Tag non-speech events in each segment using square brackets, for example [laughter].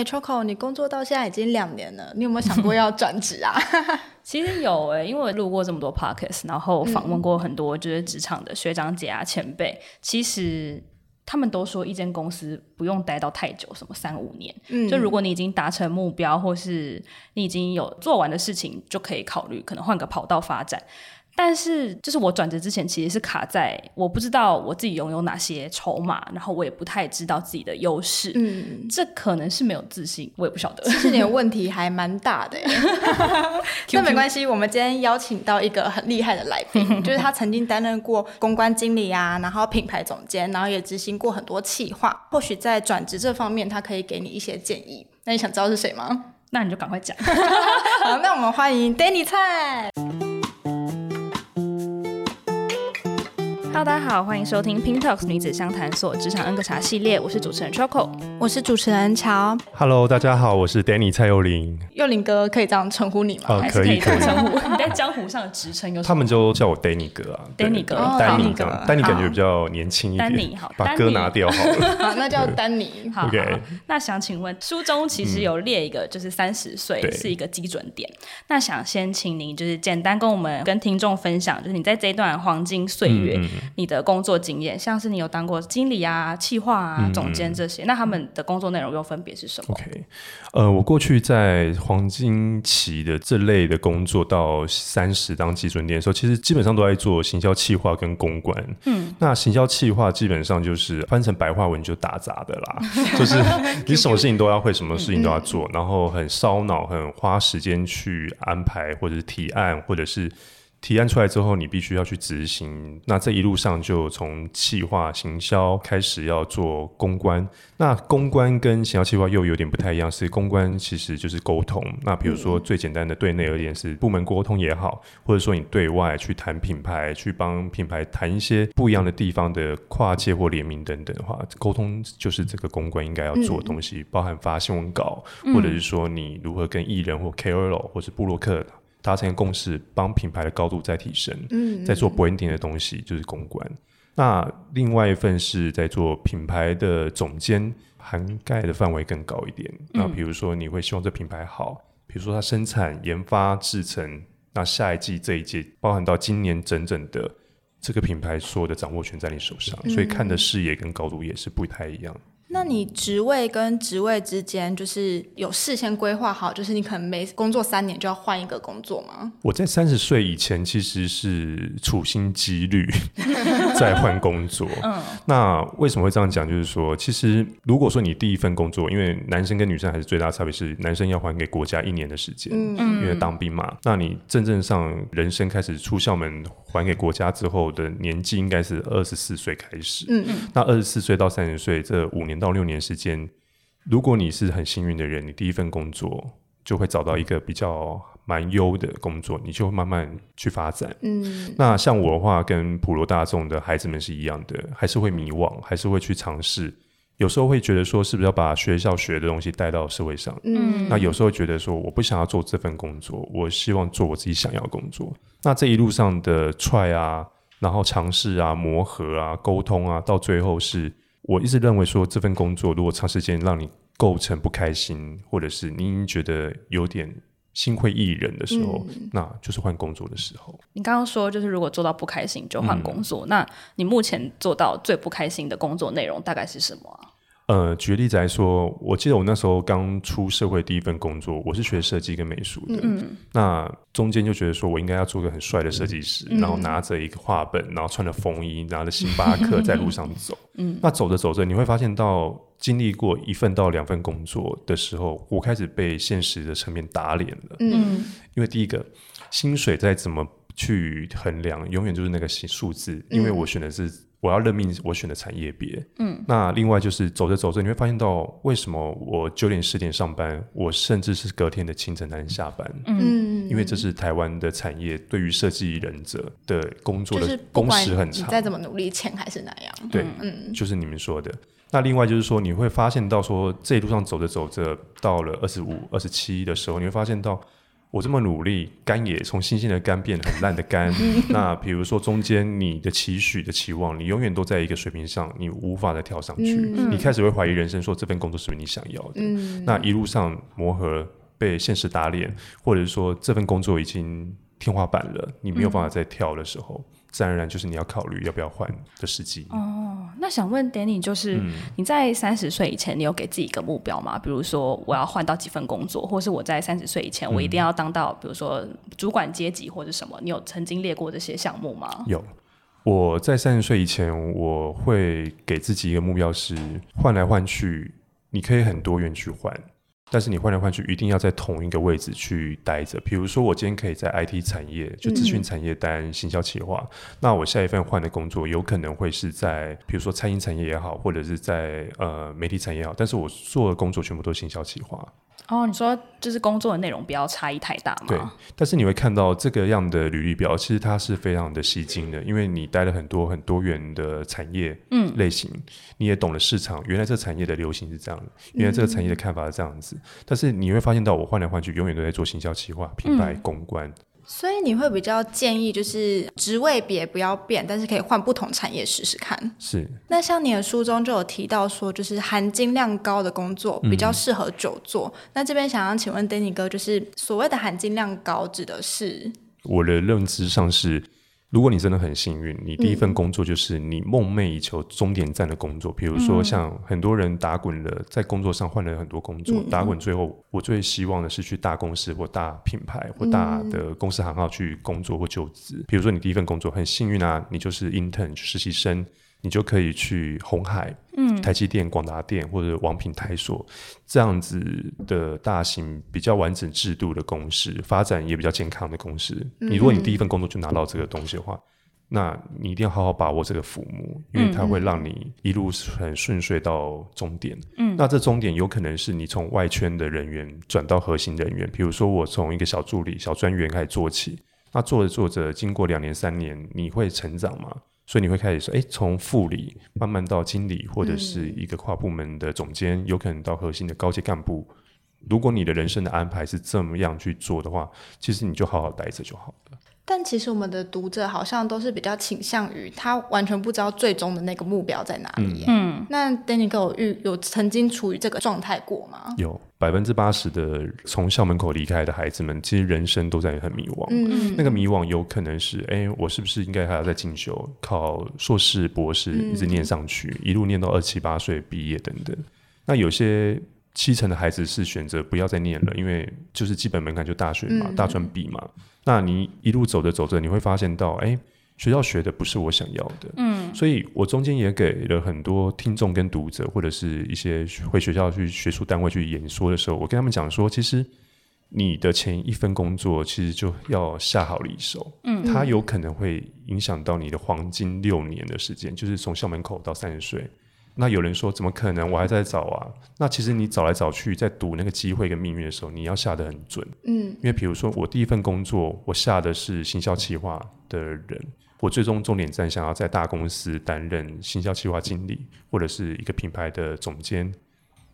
哎，Choco，你工作到现在已经两年了，你有没有想过要转职啊？[laughs] 其实有哎、欸，因为我录过这么多 podcast，然后访问过很多就是职场的学长姐啊、前辈，嗯、其实他们都说一间公司不用待到太久，什么三五年，嗯，就如果你已经达成目标，或是你已经有做完的事情，就可以考虑可能换个跑道发展。但是，就是我转职之前，其实是卡在我不知道我自己拥有哪些筹码，然后我也不太知道自己的优势。嗯，这可能是没有自信，我也不晓得。其实你的问题还蛮大的耶。[laughs] [laughs] 那没关系，我们今天邀请到一个很厉害的来宾，[laughs] 就是他曾经担任过公关经理啊，然后品牌总监，然后也执行过很多企划。或许在转职这方面，他可以给你一些建议。那你想知道是谁吗？那你就赶快讲。好，那我们欢迎 Danny 蔡。Hello，大家好，欢迎收听 Pink Talks 女子相谈所职场 N 个茶系列，我是主持人 Choco，我是主持人乔。Hello，大家好，我是 Danny 蔡佑林。佑林哥可以这样称呼你吗？呃、还是可以这样称呼？[laughs] 你在江湖上的职称有什么？他们就叫我 Danny 哥啊，Danny 哥，Danny 哥，Danny 感觉比较年轻一点。Danny 好，把哥拿掉好了。好，[laughs] 那叫 Danny。好，OK。那想请问，书中其实有列一个，就是三十岁是一个基准点。那想先请您就是简单跟我们跟听众分享，就是你在这一段黄金岁月，嗯嗯你的工作经验，像是你有当过经理啊、企划啊、嗯、总监这些，那他们的工作内容又分别是什么？OK，呃，我过去在黄金期的这类的工作，到三十当基准点的时候，其实基本上都在做行销企划跟公关。嗯，那行销企划基本上就是翻成白话文就打杂的啦，[laughs] 就是你什么事情都要会，什么事情都要做，然后很烧脑，很花时间去安排，或者是提案，或者是。提案出来之后，你必须要去执行。那这一路上就从企划、行销开始要做公关。那公关跟行销企划又有点不太一样，是公关其实就是沟通。那比如说最简单的对内而言是部门沟通也好，或者说你对外去谈品牌，去帮品牌谈一些不一样的地方的跨界或联名等等的话，沟通就是这个公关应该要做的东西，包含发新闻稿，或者是说你如何跟艺人或 KOL 或是部落客。达成共识，帮品牌的高度再提升，嗯，在做 branding 的东西就是公关。那另外一份是在做品牌的总监，涵盖的范围更高一点。那比如说，你会希望这品牌好，比如说它生产、研发、制成，那下一季这一届，包含到今年整整的这个品牌所有的掌握权在你手上，所以看的视野跟高度也是不太一样。那你职位跟职位之间，就是有事先规划好，就是你可能每工作三年就要换一个工作吗？我在三十岁以前其实是处心积虑 [laughs] 在换工作。嗯，那为什么会这样讲？就是说，其实如果说你第一份工作，因为男生跟女生还是最大差别是，男生要还给国家一年的时间，嗯，因为当兵嘛。那你真正上人生开始出校门还给国家之后的年纪，应该是二十四岁开始。嗯嗯，那二十四岁到三十岁这五年。到六年时间，如果你是很幸运的人，你第一份工作就会找到一个比较蛮优的工作，你就会慢慢去发展。嗯，那像我的话，跟普罗大众的孩子们是一样的，还是会迷惘，还是会去尝试。有时候会觉得说，是不是要把学校学的东西带到社会上？嗯，那有时候觉得说，我不想要做这份工作，我希望做我自己想要的工作。那这一路上的 try 啊，然后尝试啊，磨合啊，沟通啊，到最后是。我一直认为说，这份工作如果长时间让你构成不开心，或者是你已经觉得有点心灰意冷的时候，嗯、那就是换工作的时候。你刚刚说，就是如果做到不开心就换工作，嗯、那你目前做到最不开心的工作内容大概是什么啊？呃，举例子来说，我记得我那时候刚出社会第一份工作，我是学设计跟美术的。嗯，那中间就觉得说我应该要做个很帅的设计师，嗯、然后拿着一个画本，然后穿着风衣，拿着星巴克在路上走。嗯，那走着走着，你会发现到经历过一份到两份工作的时候，我开始被现实的层面打脸了。嗯，因为第一个薪水再怎么去衡量，永远就是那个数字，因为我选的是。我要任命我选的产业别，嗯，那另外就是走着走着，你会发现到为什么我九点十点上班，我甚至是隔天的清晨才能下班，嗯，因为这是台湾的产业，对于设计忍者的工作的工时很长，你再怎么努力，钱还是那样，对，嗯，就是你们说的。那另外就是说，你会发现到说这一路上走着走着，到了二十五、二十七的时候，你会发现到我这么努力，肝也从新鲜的肝变很烂的肝。[laughs] 那比如说中间你的期许的期望，你永远都在一个水平上，你无法再跳上去。嗯、你开始会怀疑人生，说这份工作是不是你想要的？嗯、那一路上磨合，被现实打脸，或者是说这份工作已经天花板了，你没有办法再跳的时候。嗯自然而然就是你要考虑要不要换的时机哦。那想问 Danny，就是你在三十岁以前，你有给自己一个目标吗？比如说我要换到几份工作，或是我在三十岁以前，我一定要当到，比如说主管阶级或者什么？你有曾经列过这些项目吗？有。我在三十岁以前，我会给自己一个目标是换来换去，你可以很多元去换。但是你换来换去，一定要在同一个位置去待着。比如说，我今天可以在 IT 产业，就资讯产业担行销企划，嗯、那我下一份换的工作有可能会是在，比如说餐饮产业也好，或者是在呃媒体产业也好，但是我做的工作全部都是行销企划。哦，你说就是工作的内容不要差异太大嘛？对，但是你会看到这个样的履历表，其实它是非常的吸睛的，因为你待了很多很多元的产业嗯类型，嗯、你也懂了市场，原来这个产业的流行是这样的，原来这个产业的看法是这样子，嗯、但是你会发现到我换来换去，永远都在做行销企划、品牌公关。嗯所以你会比较建议，就是职位别不要变，但是可以换不同产业试试看。是。那像你的书中就有提到说，就是含金量高的工作比较适合久坐。嗯、那这边想要请问 Danny 哥，就是所谓的含金量高指的是？我的认知上是。如果你真的很幸运，你第一份工作就是你梦寐以求终点站的工作。嗯、比如说，像很多人打滚了，在工作上换了很多工作，嗯、打滚最后，我最希望的是去大公司或大品牌或大的公司行号去工作或就职。嗯、比如说，你第一份工作很幸运啊，你就是 intern 实习生。你就可以去红海、嗯、台积电、广达电或者王品、台所这样子的大型、比较完整制度的公司，发展也比较健康的公司。嗯、你如果你第一份工作就拿到这个东西的话，那你一定要好好把握这个浮木，因为它会让你一路很顺遂到终点。嗯，那这终点有可能是你从外圈的人员转到核心人员，比如说我从一个小助理、小专员开始做起，那做着做着，经过两年、三年，你会成长吗？所以你会开始说，哎，从副理慢慢到经理，或者是一个跨部门的总监，嗯、有可能到核心的高阶干部。如果你的人生的安排是这么样去做的话，其实你就好好待着就好了。但其实我们的读者好像都是比较倾向于他完全不知道最终的那个目标在哪里。嗯，那 Danny 哥有遇有曾经处于这个状态过吗？有，百分之八十的从校门口离开的孩子们，其实人生都在很迷惘。嗯，那个迷惘有可能是，哎，我是不是应该还要再进修，考硕士、博士，一直念上去，嗯、一路念到二七八岁毕业等等。那有些七成的孩子是选择不要再念了，因为就是基本门槛就大学嘛，嗯、大专毕嘛。那你一路走着走着，你会发现到，哎，学校学的不是我想要的，嗯，所以我中间也给了很多听众跟读者，或者是一些回学校去学术单位去演说的时候，我跟他们讲说，其实你的前一份工作其实就要下好离手，嗯，它有可能会影响到你的黄金六年的时间，就是从校门口到三十岁。那有人说，怎么可能？我还在找啊。那其实你找来找去，在赌那个机会跟命运的时候，你要下得很准。嗯，因为比如说我第一份工作，我下的是行销企划的人，我最终重点站想要在大公司担任行销企划经理，或者是一个品牌的总监。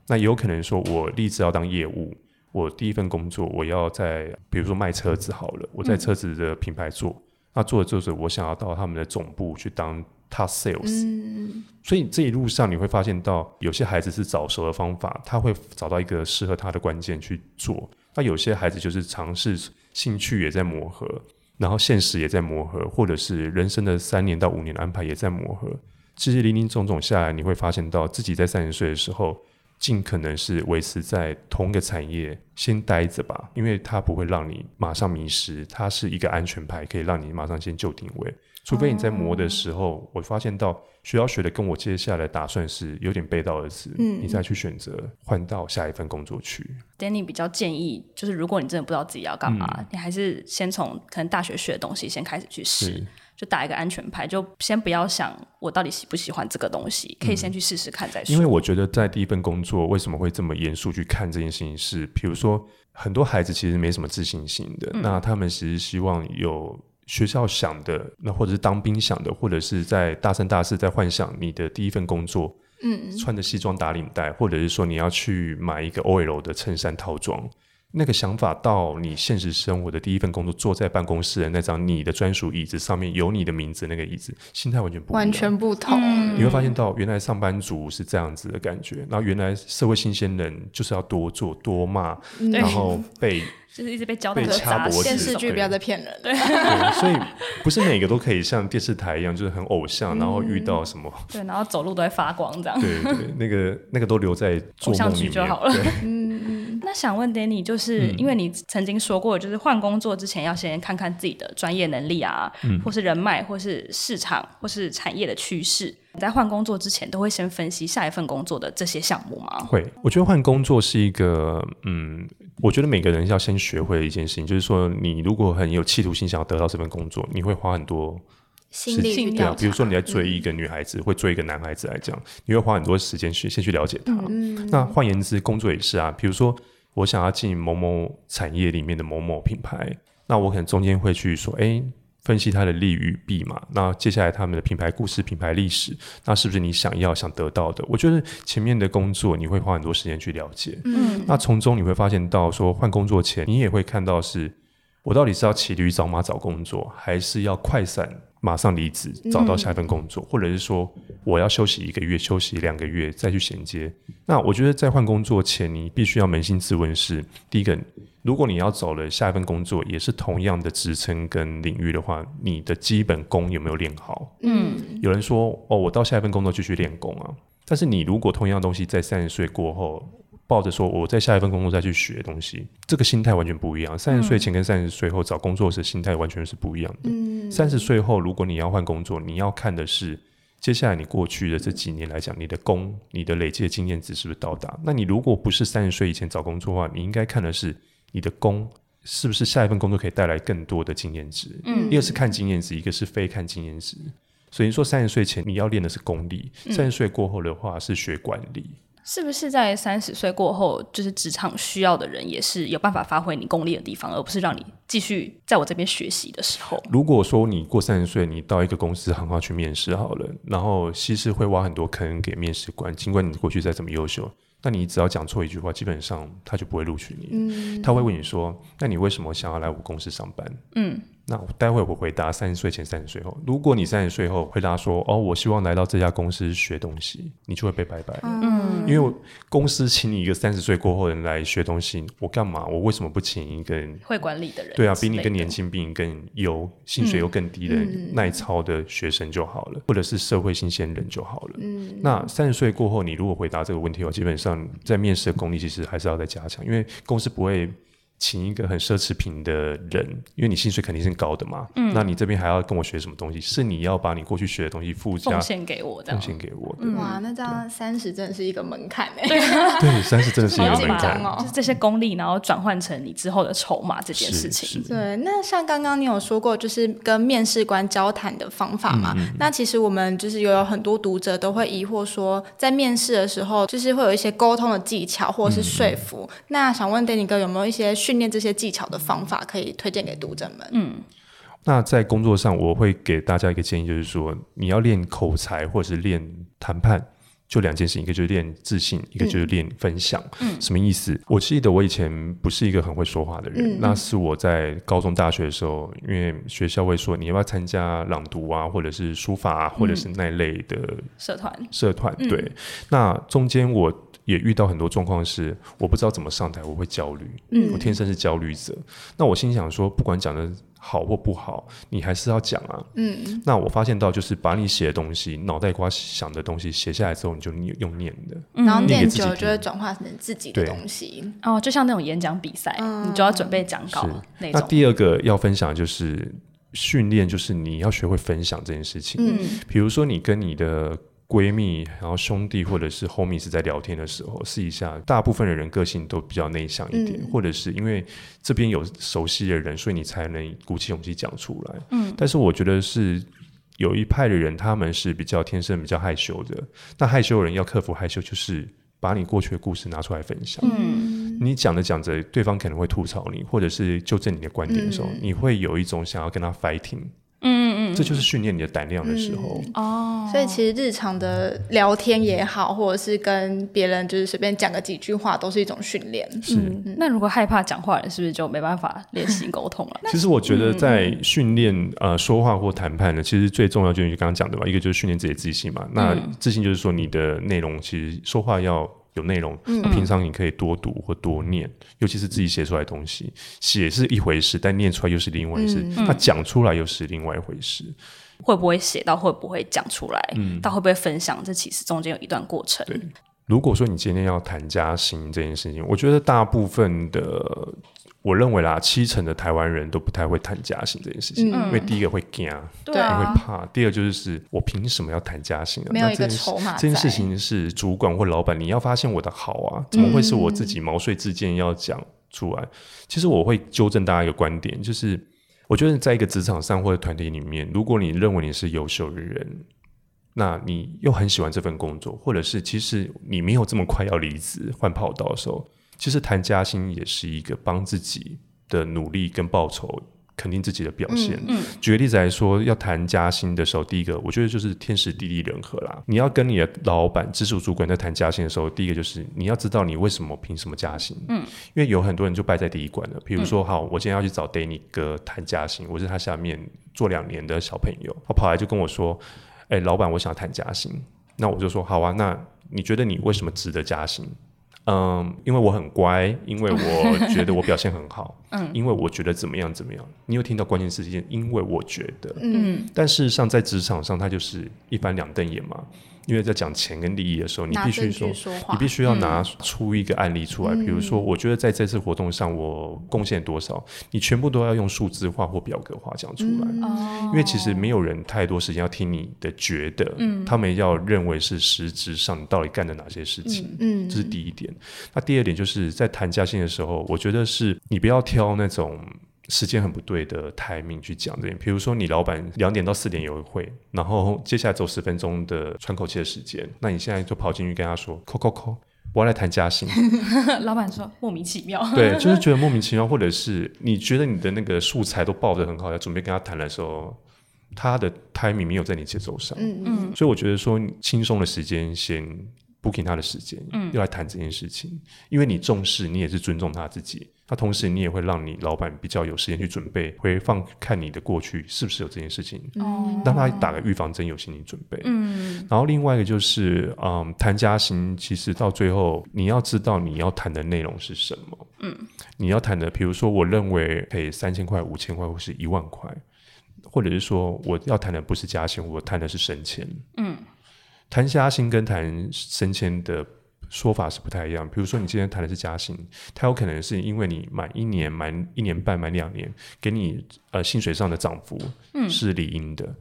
那也有可能说，我立志要当业务，我第一份工作我要在比如说卖车子好了，我在车子的品牌做，嗯、那做着做着，我想要到他们的总部去当。他 sales，嗯，所以这一路上你会发现到有些孩子是早熟的方法，他会找到一个适合他的关键去做。那有些孩子就是尝试，兴趣也在磨合，然后现实也在磨合，或者是人生的三年到五年的安排也在磨合。其实林林总总下来，你会发现到自己在三十岁的时候，尽可能是维持在同一个产业先待着吧，因为它不会让你马上迷失，它是一个安全牌，可以让你马上先就定位。除非你在磨的时候，哦、我发现到学校学的跟我接下来打算是有点背道而驰，嗯，你再去选择换到下一份工作去。Danny 比较建议，就是如果你真的不知道自己要干嘛，嗯、你还是先从可能大学学的东西先开始去试，就打一个安全牌，就先不要想我到底喜不喜欢这个东西，可以先去试试看再说。因为我觉得在第一份工作为什么会这么严肃去看这件事情是，比如说很多孩子其实没什么自信心的，嗯、那他们其实希望有。学校想的，那或者是当兵想的，或者是在大三、大四在幻想你的第一份工作，嗯，穿着西装打领带，或者是说你要去买一个 OL 的衬衫套装，那个想法到你现实生活的第一份工作，坐在办公室的那张你的专属椅子上面有你的名字那个椅子，心态完全不完全不同。你会发现到原来上班族是这样子的感觉，然后原来社会新鲜人就是要多做多骂，然后被。[laughs] 就是一直被教导被掐脖子，电视剧不要再骗人。对，对，[laughs] 所以不是每个都可以像电视台一样，就是很偶像，然后遇到什么，对，然后走路都会发光这样。对对，那个那个都留在偶像剧就好了。嗯嗯。那想问 Danny，就是因为你曾经说过，就是换工作之前要先看看自己的专业能力啊，或是人脉，或是市场，或是产业的趋势。你在换工作之前，都会先分析下一份工作的这些项目吗？会，我觉得换工作是一个，嗯，我觉得每个人要先学会的一件事情，就是说，你如果很有企图心想要得到这份工作，你会花很多心力去对啊，比如说你在追一个女孩子，嗯、会追一个男孩子来讲，你会花很多时间去先去了解他。嗯、那换言之，工作也是啊，比如说我想要进某某产业里面的某某品牌，那我可能中间会去说，哎。分析它的利与弊嘛，那接下来他们的品牌故事、品牌历史，那是不是你想要、想得到的？我觉得前面的工作你会花很多时间去了解，嗯，那从中你会发现到说，换工作前你也会看到是，我到底是要骑驴找马找工作，还是要快闪马上离职找到下一份工作，嗯、或者是说我要休息一个月、休息两个月再去衔接？那我觉得在换工作前，你必须要扪心自问是第一个。如果你要走了下一份工作，也是同样的职称跟领域的话，你的基本功有没有练好？嗯，有人说哦，我到下一份工作就去练功啊。但是你如果同样的东西在三十岁过后，抱着说我在下一份工作再去学东西，这个心态完全不一样。三十岁前跟三十岁后找工作时心态完全是不一样的。嗯，三十岁后如果你要换工作，你要看的是接下来你过去的这几年来讲，你的工、你的累积的经验值是不是到达？那你如果不是三十岁以前找工作的话，你应该看的是。你的工是不是下一份工作可以带来更多的经验值？嗯，一个是看经验值，一个是非看经验值。所以说三十岁前你要练的是功力，三十岁过后的话是学管理。是不是在三十岁过后，就是职场需要的人也是有办法发挥你功力的地方，而不是让你继续在我这边学习的时候？如果说你过三十岁，你到一个公司很好去面试好了，然后西施会挖很多坑给面试官，尽管你过去再怎么优秀。那你只要讲错一句话，基本上他就不会录取你。嗯，他会问你说：“那你为什么想要来我公司上班？”嗯。那我待会我回答三十岁前、三十岁后。如果你三十岁后回答说：“哦，我希望来到这家公司学东西”，你就会被拜拜。嗯，因为公司请你一个三十岁过后的人来学东西，我干嘛？我为什么不请一个会管理的人？对啊，比你更年轻、比你更有、薪水又更低的耐操的学生就好了，嗯、或者是社会新鲜人就好了。嗯，那三十岁过后，你如果回答这个问题我，基本上在面试的功力其实还是要再加强，因为公司不会。请一个很奢侈品的人，因为你薪水肯定是高的嘛。嗯，那你这边还要跟我学什么东西？是你要把你过去学的东西附加奉献给我，奉献给我。哇，那这样三十真的是一个门槛哎。对，三十真的是一个门槛哦。[laughs] 就是这些功力，然后转换成你之后的筹码这件事情。对，那像刚刚你有说过，就是跟面试官交谈的方法嘛。那其实我们就是有很多读者都会疑惑说，在面试的时候，就是会有一些沟通的技巧或者是说服。那想问 Danny 哥有没有一些训练这些技巧的方法可以推荐给读者们。嗯，那在工作上，我会给大家一个建议，就是说你要练口才或者是练谈判，就两件事，一个就是练自信，一个就是练分享。嗯，什么意思？我记得我以前不是一个很会说话的人，嗯、那是我在高中、大学的时候，因为学校会说你要不要参加朗读啊，或者是书法啊，或者是那类的社团。社团对，嗯、那中间我。也遇到很多状况是我不知道怎么上台，我会焦虑。嗯，我天生是焦虑者。那我心想说，不管讲的好或不好，你还是要讲啊。嗯，那我发现到就是把你写的东西、脑袋瓜想的东西写下来之后，你就用念的，然后念久了就会转化成自己的东西。哦，就像那种演讲比赛，你就要准备讲稿那种。那第二个要分享就是训练，就是你要学会分享这件事情。嗯，比如说你跟你的。闺蜜，然后兄弟或者是 homie 是在聊天的时候试一下，大部分的人个性都比较内向一点，嗯、或者是因为这边有熟悉的人，所以你才能鼓起勇气讲出来。嗯，但是我觉得是有一派的人，他们是比较天生比较害羞的。那害羞的人要克服害羞，就是把你过去的故事拿出来分享。嗯，你讲着讲着，对方可能会吐槽你，或者是纠正你的观点的时候，嗯、你会有一种想要跟他 fighting。嗯嗯这就是训练你的胆量的时候。哦、嗯，所以其实日常的聊天也好，或者是跟别人就是随便讲个几句话，都是一种训练。是、嗯，那如果害怕讲话人，是不是就没办法练习沟通了？其实我觉得在训练呃说话或谈判呢，其实最重要就是你刚刚讲的吧，一个就是训练自己的自信嘛。那自信就是说你的内容其实说话要。有内容，平常你可以多读或多念，嗯、尤其是自己写出来的东西，写是一回事，但念出来又是另外一回事，他讲、嗯、出来又是另外一回事。会不会写到会不会讲出来？嗯，到会不会分享？这其实中间有一段过程。对，如果说你今天要谈加薪这件事情，我觉得大部分的。我认为啦，七成的台湾人都不太会谈加薪这件事情，嗯、因为第一个会惊，对、啊，会怕；第二个就是我凭什么要谈加薪啊？没有一个筹码。这件事情是主管或老板，你要发现我的好啊，怎么会是我自己毛遂自荐要讲出来？嗯、其实我会纠正大家一个观点，就是我觉得在一个职场上或者团体里面，如果你认为你是优秀的人，那你又很喜欢这份工作，或者是其实你没有这么快要离职换跑道的时候。其实谈加薪也是一个帮自己的努力跟报酬，肯定自己的表现。嗯，嗯，举个例子来说，要谈加薪的时候，第一个我觉得就是天时地利人和啦。你要跟你的老板、直属主管在谈加薪的时候，第一个就是你要知道你为什么凭什么加薪。嗯，因为有很多人就败在第一关了。比如说，好，我今天要去找 Danny 哥谈加薪，我是他下面做两年的小朋友，他跑来就跟我说：“哎，老板，我想谈加薪。”那我就说：“好啊，那你觉得你为什么值得加薪？”嗯，因为我很乖，因为我觉得我表现很好，[laughs] 嗯，因为我觉得怎么样怎么样。你有听到关键事件？因为我觉得，嗯，但事实上在职场上，它就是一翻两瞪眼嘛。因为在讲钱跟利益的时候，你必须说，说你必须要拿出一个案例出来。嗯、比如说，我觉得在这次活动上我贡献多少，你全部都要用数字化或表格化讲出来。嗯、因为其实没有人太多时间要听你的觉得，嗯、他们要认为是实质上你到底干了哪些事情。嗯，这是第一点。那第二点就是在谈加薪的时候，我觉得是你不要挑那种。时间很不对的 timing 去讲这点，比如说你老板两点到四点有会，然后接下来走十分钟的喘口气的时间，那你现在就跑进去跟他说，扣扣扣，我要来谈加薪。老板说莫名其妙，对，就是觉得莫名其妙，或者是你觉得你的那个素材都报的很好，要准备跟他谈的时候，他的 timing 没有在你节奏上，嗯嗯，所以我觉得说轻松的时间先 booking 他的时间，嗯，又来谈这件事情，因为你重视，你也是尊重他自己。那同时，你也会让你老板比较有时间去准备，回放看你的过去是不是有这件事情，哦让他打个预防针，有心理准备。嗯，然后另外一个就是，嗯，谈加薪，其实到最后你要知道你要谈的内容是什么。嗯，你要谈的，比如说，我认为可以三千块、五千块或是一万块，或者是说我要谈的不是加薪，我谈的是升迁。嗯，谈加薪跟谈升迁的。说法是不太一样，比如说你今天谈的是加薪，它有可能是因为你满一年、满一年半、满两年，给你呃薪水上的涨幅是理应的。嗯、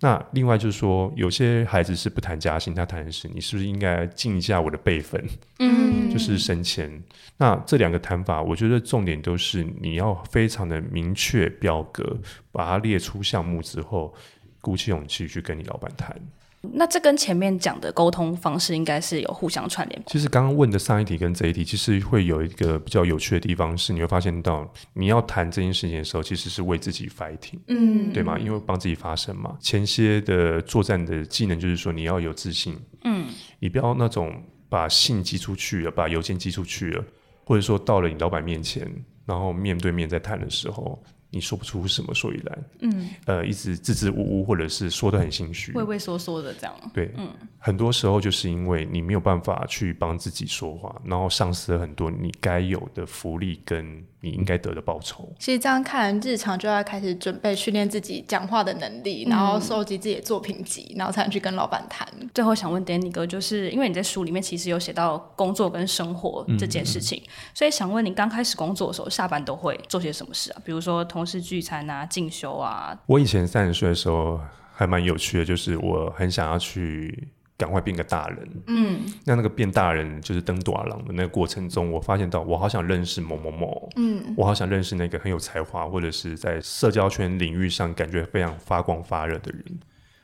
那另外就是说，有些孩子是不谈加薪，他谈的是你是不是应该尽一下我的辈分，嗯，就是升迁。那这两个谈法，我觉得重点都是你要非常的明确表格，把它列出项目之后，鼓起勇气去跟你老板谈。那这跟前面讲的沟通方式应该是有互相串联。其实刚刚问的上一题跟这一题，其实会有一个比较有趣的地方是，你会发现到你要谈这件事情的时候，其实是为自己 fighting，嗯，对吗？因为帮自己发声嘛。前些的作战的技能就是说你要有自信，嗯，你不要那种把信寄出去了，把邮件寄出去了，或者说到了你老板面前，然后面对面在谈的时候。你说不出什么所以然，嗯，呃，一直支支吾吾，或者是说的很心虚，畏畏缩缩的这样，对，嗯，很多时候就是因为你没有办法去帮自己说话，然后丧失了很多你该有的福利跟你应该得的报酬。其实这样看，日常就要开始准备训练自己讲话的能力，然后收集自己的作品集，然后才能去跟老板谈。最后想问 Danny 哥，就是因为你在书里面其实有写到工作跟生活这件事情，嗯、所以想问你刚开始工作的时候，下班都会做些什么事啊？比如说同事聚餐啊、进修啊。我以前三十岁的时候还蛮有趣的，就是我很想要去赶快变个大人。嗯，那那个变大人就是登大郎的那个过程中，我发现到我好想认识某某某。嗯，我好想认识那个很有才华或者是在社交圈领域上感觉非常发光发热的人。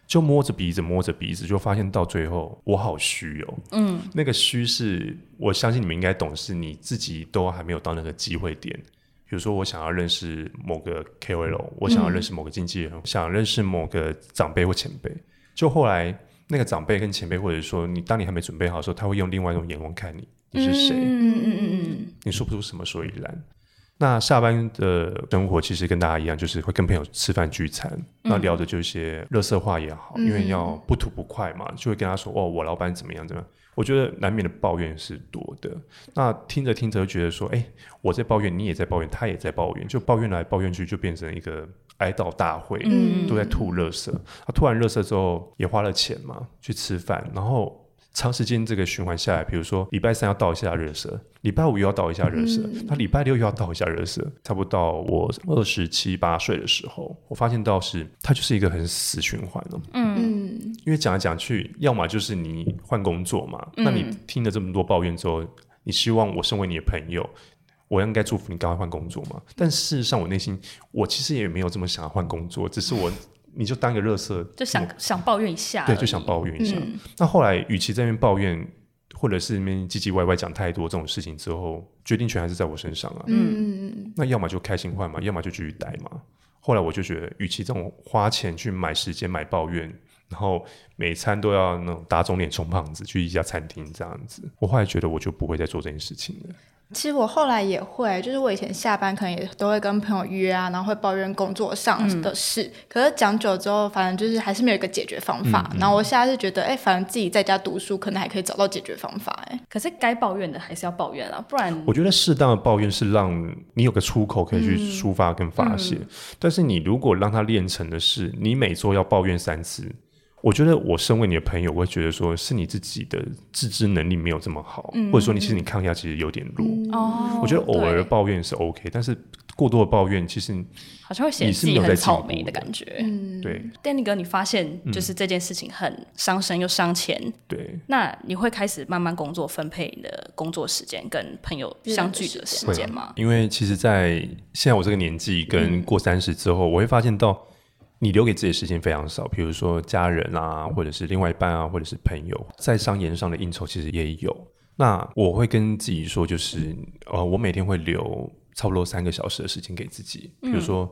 就摸着鼻子摸着鼻子，就发现到最后我好虚哦。嗯，那个虚是我相信你们应该懂，是你自己都还没有到那个机会点。比如说我想要认识某个 KOL，我想要认识某个经纪人，嗯、想认识某个长辈或前辈，就后来那个长辈跟前辈，或者说你当你还没准备好的时候，他会用另外一种眼光看你，你是谁？嗯嗯嗯嗯，你说不出什么所以然。那下班的生活其实跟大家一样，就是会跟朋友吃饭聚餐，嗯、那聊的就一些垃圾话也好，嗯、因为要不吐不快嘛，就会跟他说哦，我老板怎么样怎么样。我觉得难免的抱怨是多的。那听着听着就觉得说，哎，我在抱怨，你也在抱怨，他也在抱怨，就抱怨来抱怨去，就变成一个哀悼大会，嗯、都在吐垃圾。他吐完垃圾之后，也花了钱嘛，去吃饭，然后。长时间这个循环下来，比如说礼拜三要倒一下热舌，礼拜五又要倒一下热水，嗯、他礼拜六又要倒一下热舌，差不多到我二十七八岁的时候，我发现到是它就是一个很死循环了。嗯，因为讲来讲去，要么就是你换工作嘛，嗯、那你听了这么多抱怨之后，你希望我身为你的朋友，我应该祝福你赶快换工作嘛？但事实上，我内心我其实也没有这么想要换工作，只是我。你就当一个垃圾，就想想抱怨一下，对，就想抱怨一下。嗯、那后来，与其在那边抱怨，或者是那边唧唧歪歪讲太多这种事情之后，决定权还是在我身上啊。嗯，那要么就开心换嘛，要么就继续待嘛。后来我就觉得，与其这种花钱去买时间买抱怨，然后每餐都要那种打肿脸充胖子去一家餐厅这样子，我后来觉得我就不会再做这件事情了。其实我后来也会，就是我以前下班可能也都会跟朋友约啊，然后会抱怨工作上的事。嗯、可是讲久之后，反正就是还是没有一个解决方法。嗯嗯、然后我现在是觉得，哎，反正自己在家读书，可能还可以找到解决方法。哎，可是该抱怨的还是要抱怨啊，不然我觉得适当的抱怨是让你有个出口可以去抒发跟发泄。嗯嗯、但是你如果让它练成的是，你每周要抱怨三次。我觉得我身为你的朋友，我会觉得说是你自己的自知能力没有这么好，嗯、或者说你其实你抗压其实有点弱。哦，我觉得偶尔抱怨是 OK，对但是过多的抱怨其实好像会显得自己很草莓的感觉。嗯，对。Danny 哥，你发现就是这件事情很伤身又伤钱，对。那你会开始慢慢工作分配你的工作时间跟朋友相聚的时间吗？因为其实，在现在我这个年纪跟过三十之后，嗯、我会发现到。你留给自己的时间非常少，比如说家人啊，或者是另外一半啊，或者是朋友，在商言上的应酬其实也有。那我会跟自己说，就是呃，我每天会留差不多三个小时的时间给自己，比如说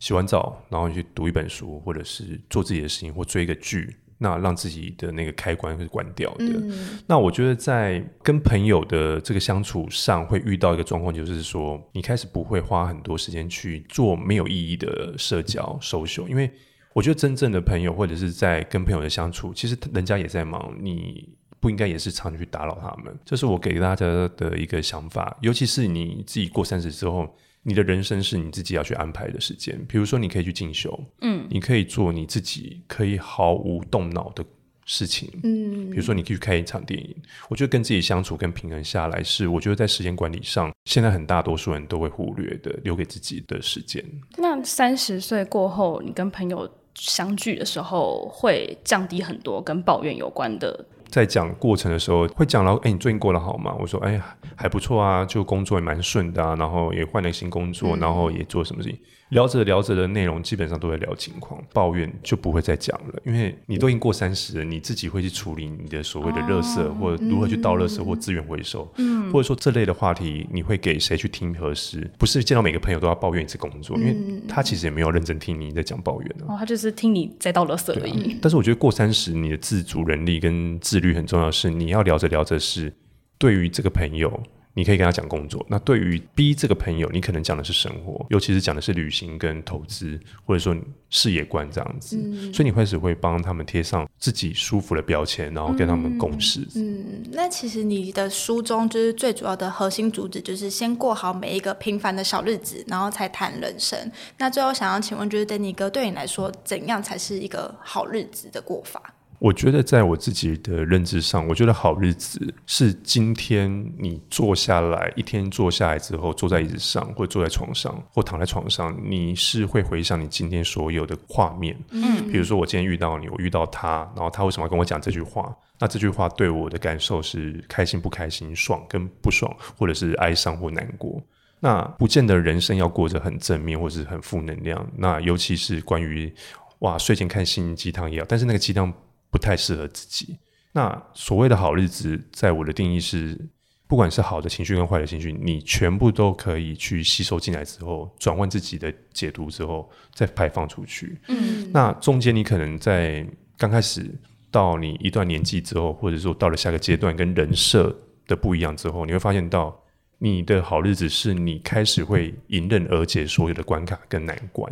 洗完澡，然后去读一本书，或者是做自己的事情，或追一个剧。那让自己的那个开关是关掉的。嗯、那我觉得在跟朋友的这个相处上，会遇到一个状况，就是说你开始不会花很多时间去做没有意义的社交 social，因为我觉得真正的朋友或者是在跟朋友的相处，其实人家也在忙，你不应该也是常去打扰他们。这是我给大家的一个想法，尤其是你自己过三十之后。你的人生是你自己要去安排的时间，比如说你可以去进修，嗯，你可以做你自己可以毫无动脑的事情，嗯，比如说你可以去看一场电影。我觉得跟自己相处跟平衡下来，是我觉得在时间管理上，现在很大多数人都会忽略的，留给自己的时间。那三十岁过后，你跟朋友相聚的时候，会降低很多跟抱怨有关的。在讲过程的时候，会讲到，哎，你最近过得好吗？我说，哎呀，还不错啊，就工作也蛮顺的啊，然后也换了新工作，嗯、然后也做什么事情。聊着聊着的内容，基本上都会聊情况，抱怨就不会再讲了，因为你都已经过三十了，你自己会去处理你的所谓的垃圾，哦、或者如何去倒垃圾或资源回收，嗯、或者说这类的话题，你会给谁去听合适？不是见到每个朋友都要抱怨一次工作，嗯、因为他其实也没有认真听你在讲抱怨、啊、哦，他就是听你在倒垃圾而已。啊、但是我觉得过三十，你的自主能力跟自律很重要，是你要聊着聊着是对于这个朋友。你可以跟他讲工作，那对于 B 这个朋友，你可能讲的是生活，尤其是讲的是旅行跟投资，或者说事业观这样子。嗯、所以你开始会帮他们贴上自己舒服的标签，然后跟他们共事。嗯，那其实你的书中就是最主要的核心主旨，就是先过好每一个平凡的小日子，然后才谈人生。那最后想要请问，就是 Danny 哥，对你来说，怎样才是一个好日子的过法？我觉得，在我自己的认知上，我觉得好日子是今天你坐下来，一天坐下来之后，坐在椅子上，或坐在床上，或躺在床上，你是会回想你今天所有的画面。嗯，比如说我今天遇到你，我遇到他，然后他为什么要跟我讲这句话？那这句话对我的感受是开心不开心、爽跟不爽，或者是哀伤或难过？那不见得人生要过着很正面或是很负能量。那尤其是关于哇，睡前看心灵鸡汤也好，但是那个鸡汤。不太适合自己。那所谓的好日子，在我的定义是，不管是好的情绪跟坏的情绪，你全部都可以去吸收进来之后，转换自己的解读之后，再排放出去。嗯，那中间你可能在刚开始到你一段年纪之后，或者说到了下个阶段，跟人设的不一样之后，你会发现到你的好日子是你开始会迎刃而解所有的关卡跟难关。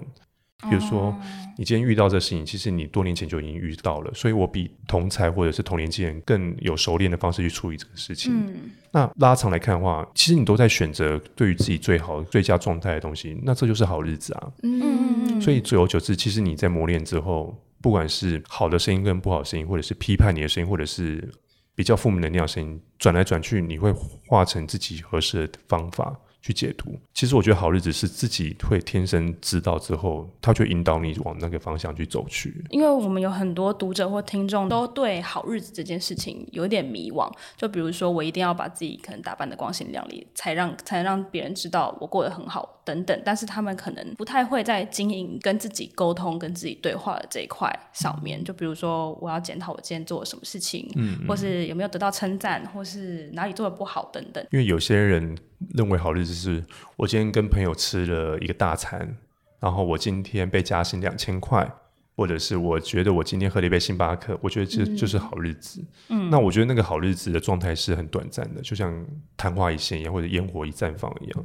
比如说，你今天遇到这事情，其实你多年前就已经遇到了，所以我比同才或者是同年纪人更有熟练的方式去处理这个事情。嗯、那拉长来看的话，其实你都在选择对于自己最好、最佳状态的东西，那这就是好日子啊。嗯嗯嗯。所以久而久之，其实你在磨练之后，不管是好的声音跟不好的声音，或者是批判你的声音，或者是比较负面能量的声音，转来转去，你会化成自己合适的方法。去解读，其实我觉得好日子是自己会天生知道之后，他就引导你往那个方向去走去。因为我们有很多读者或听众都对好日子这件事情有点迷惘，就比如说我一定要把自己可能打扮的光鲜亮丽，才让才能让别人知道我过得很好等等。但是他们可能不太会在经营跟自己沟通、跟自己对话的这一块上面。嗯、就比如说我要检讨我今天做了什么事情，嗯，或是有没有得到称赞，或是哪里做的不好等等。因为有些人。认为好日子是我今天跟朋友吃了一个大餐，然后我今天被加薪两千块，或者是我觉得我今天喝了一杯星巴克，我觉得这就是好日子。嗯，那我觉得那个好日子的状态是很短暂的，就像昙花一现一样，或者烟火一绽放一样。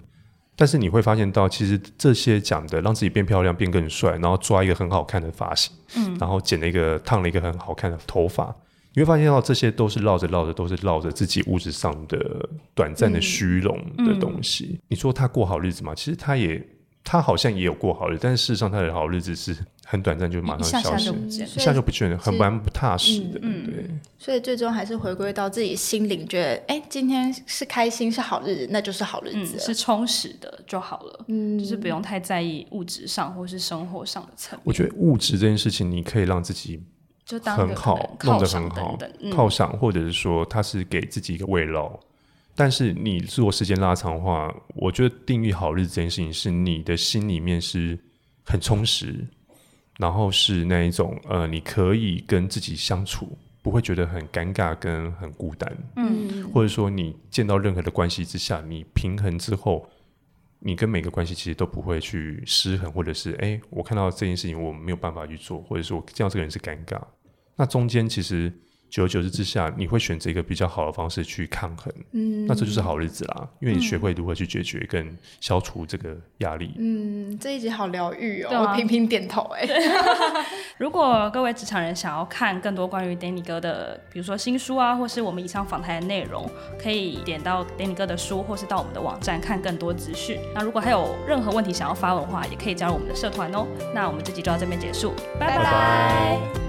但是你会发现到，其实这些讲的让自己变漂亮、变更帅，然后抓一个很好看的发型，嗯，然后剪了一个烫了一个很好看的头发。你会发现到这些都是绕着绕着，都是绕着自己物质上的短暂的虚荣的东西。嗯嗯、你说他过好日子吗？其实他也，他好像也有过好日子，但是事实上他的好日子是很短暂，就马上消失，一下就不见了，很蛮不踏实的。嗯、对，所以最终还是回归到自己心灵，觉得哎，今天是开心是好日子，那就是好日子，嗯，是充实的就好了。嗯，就是不用太在意物质上或是生活上的层面。我觉得物质这件事情，你可以让自己。就很好，弄得很好，犒赏，或者是说他是给自己一个慰劳。但是你如果时间拉长的话，我觉得定义好日子这件事情，是你的心里面是很充实，然后是那一种呃，你可以跟自己相处，不会觉得很尴尬跟很孤单。嗯，或者说你见到任何的关系之下，你平衡之后。你跟每个关系其实都不会去失衡，或者是哎、欸，我看到这件事情我没有办法去做，或者说我见到这个人是尴尬。那中间其实。久而久之之下，你会选择一个比较好的方式去抗衡，嗯，那这就是好日子啦，因为你学会如何去解决跟消除这个压力。嗯，这一集好疗愈哦，啊、我频频点头哎。[laughs] [laughs] 如果各位职场人想要看更多关于 Danny 哥的，比如说新书啊，或是我们以上访谈的内容，可以点到 Danny 哥的书，或是到我们的网站看更多资讯。那如果还有任何问题想要发问的话，也可以加入我们的社团哦。那我们这集就到这边结束，拜拜。拜拜。